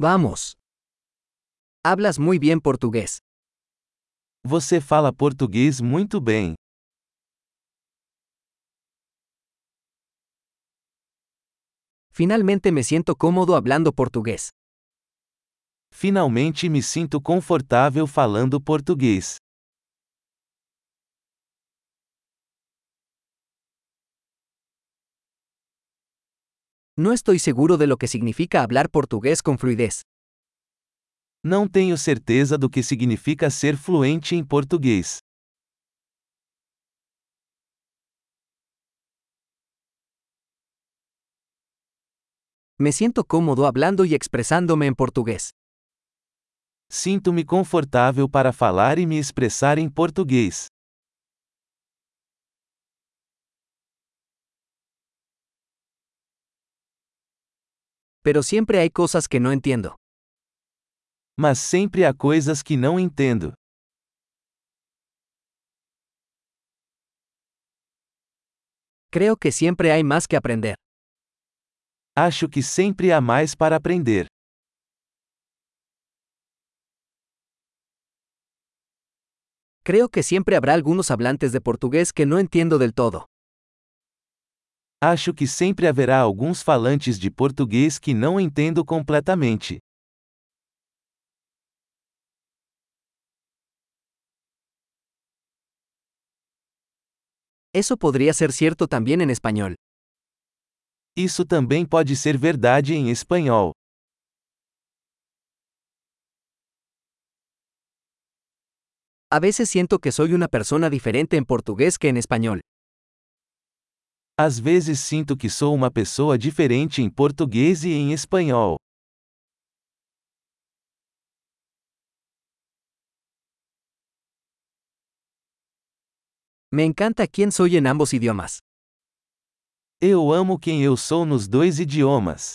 Vamos. Hablas muy bien portugués. Você fala português muito bem. Finalmente me siento cómodo hablando portugués. Finalmente me sinto confortável falando português. No estoy seguro de lo que significa hablar portugués con fluidez. Não tenho certeza do que significa ser fluente em português. Me siento cómodo hablando y expresándome en portugués. Sinto-me confortável para falar e me expressar em português. Pero siempre hay cosas que no entiendo. Mas sempre há coisas que não entendo. Creo que siempre hay más que aprender. Acho que sempre há mais para aprender. Creo que siempre habrá algunos hablantes de portugués que no entiendo del todo. Acho que sempre haverá alguns falantes de português que não entendo completamente. Eso podría ser cierto también en español. Isso também pode ser verdade em espanhol. A veces siento que soy una persona diferente en portugués que en español. Às vezes sinto que sou uma pessoa diferente em português e em espanhol. Me encanta quién soy en ambos idiomas. Eu amo quem eu sou nos dois idiomas.